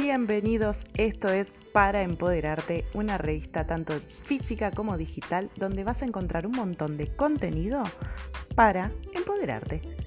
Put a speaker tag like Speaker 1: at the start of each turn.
Speaker 1: Bienvenidos, esto es Para Empoderarte, una revista tanto física como digital donde vas a encontrar un montón de contenido para empoderarte.